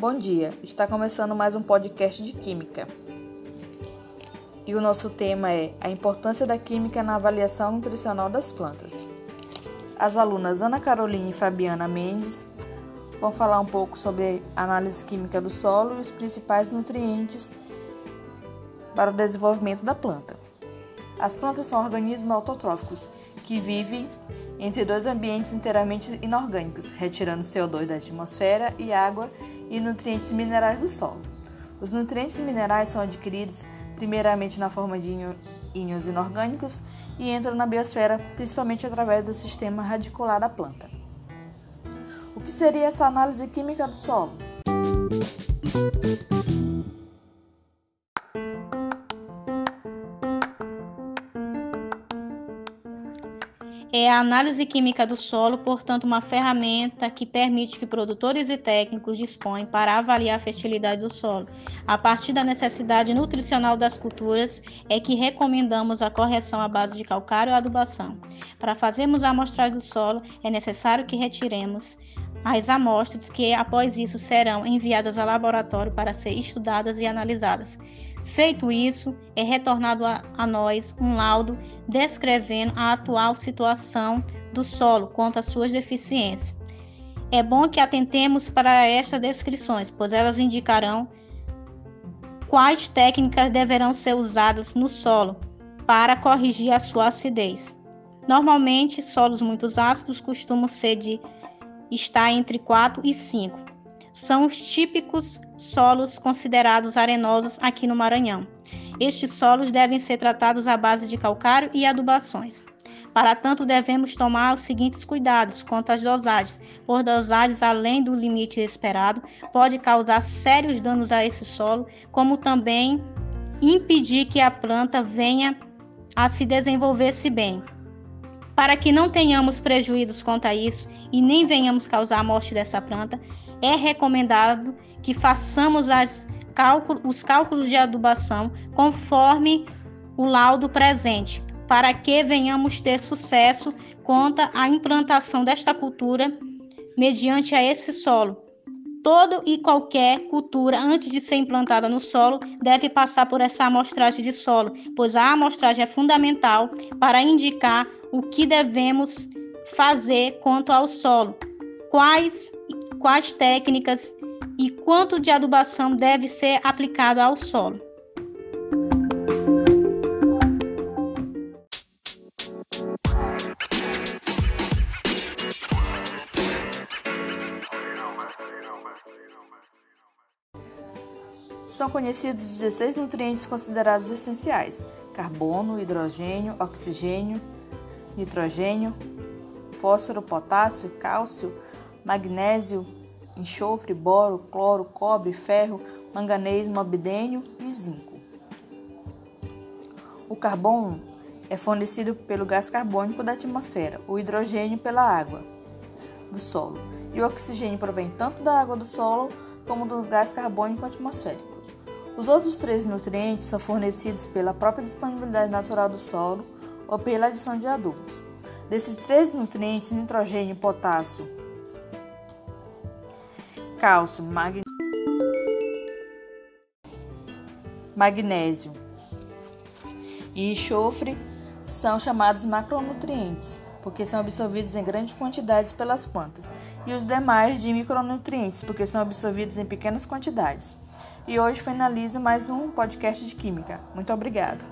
Bom dia, está começando mais um podcast de Química. E o nosso tema é a importância da química na avaliação nutricional das plantas. As alunas Ana Carolina e Fabiana Mendes vão falar um pouco sobre a análise química do solo e os principais nutrientes para o desenvolvimento da planta. As plantas são organismos autotróficos que vivem entre dois ambientes inteiramente inorgânicos, retirando CO2 da atmosfera e água e nutrientes minerais do solo. Os nutrientes minerais são adquiridos primeiramente na forma de íons inorgânicos e entram na biosfera principalmente através do sistema radicular da planta. O que seria essa análise química do solo? É a análise química do solo, portanto, uma ferramenta que permite que produtores e técnicos disponham para avaliar a fertilidade do solo. A partir da necessidade nutricional das culturas, é que recomendamos a correção à base de calcário e adubação. Para fazermos a amostragem do solo, é necessário que retiremos as amostras que, após isso, serão enviadas ao laboratório para ser estudadas e analisadas. Feito isso, é retornado a, a, nós um laudo descrevendo a atual situação do solo quanto às suas deficiências. É bom que atentemos para estas descrições, pois elas indicarão quais técnicas deverão ser usadas no solo para corrigir a sua acidez. Normalmente, solos muito ácidos costumam ser de estar entre 4 e 5 são os típicos solos considerados arenosos aqui no Maranhão. Estes solos devem ser tratados à base de calcário e adubações. Para tanto, devemos tomar os seguintes cuidados quanto às dosagens, por dosagens além do limite esperado, pode causar sérios danos a esse solo, como também impedir que a planta venha a se desenvolver-se bem. Para que não tenhamos prejuízos quanto a isso e nem venhamos causar a morte dessa planta, é recomendado que façamos cálculo, os cálculos de adubação conforme o laudo presente, para que venhamos ter sucesso quanto à implantação desta cultura mediante a esse solo. Todo e qualquer cultura, antes de ser implantada no solo, deve passar por essa amostragem de solo, pois a amostragem é fundamental para indicar o que devemos fazer quanto ao solo, quais quais técnicas e quanto de adubação deve ser aplicado ao solo. São conhecidos 16 nutrientes considerados essenciais: carbono, hidrogênio, oxigênio, nitrogênio, fósforo, potássio, cálcio, magnésio, enxofre, boro, cloro, cobre, ferro, manganês, molibdênio e zinco. O carbono é fornecido pelo gás carbônico da atmosfera, o hidrogênio pela água do solo e o oxigênio provém tanto da água do solo como do gás carbônico atmosférico. Os outros três nutrientes são fornecidos pela própria disponibilidade natural do solo ou pela adição de adubos. Desses três nutrientes, nitrogênio potássio cálcio, mag... magnésio e enxofre são chamados macronutrientes, porque são absorvidos em grandes quantidades pelas plantas, e os demais de micronutrientes, porque são absorvidos em pequenas quantidades. E hoje finalizo mais um podcast de Química. Muito obrigado.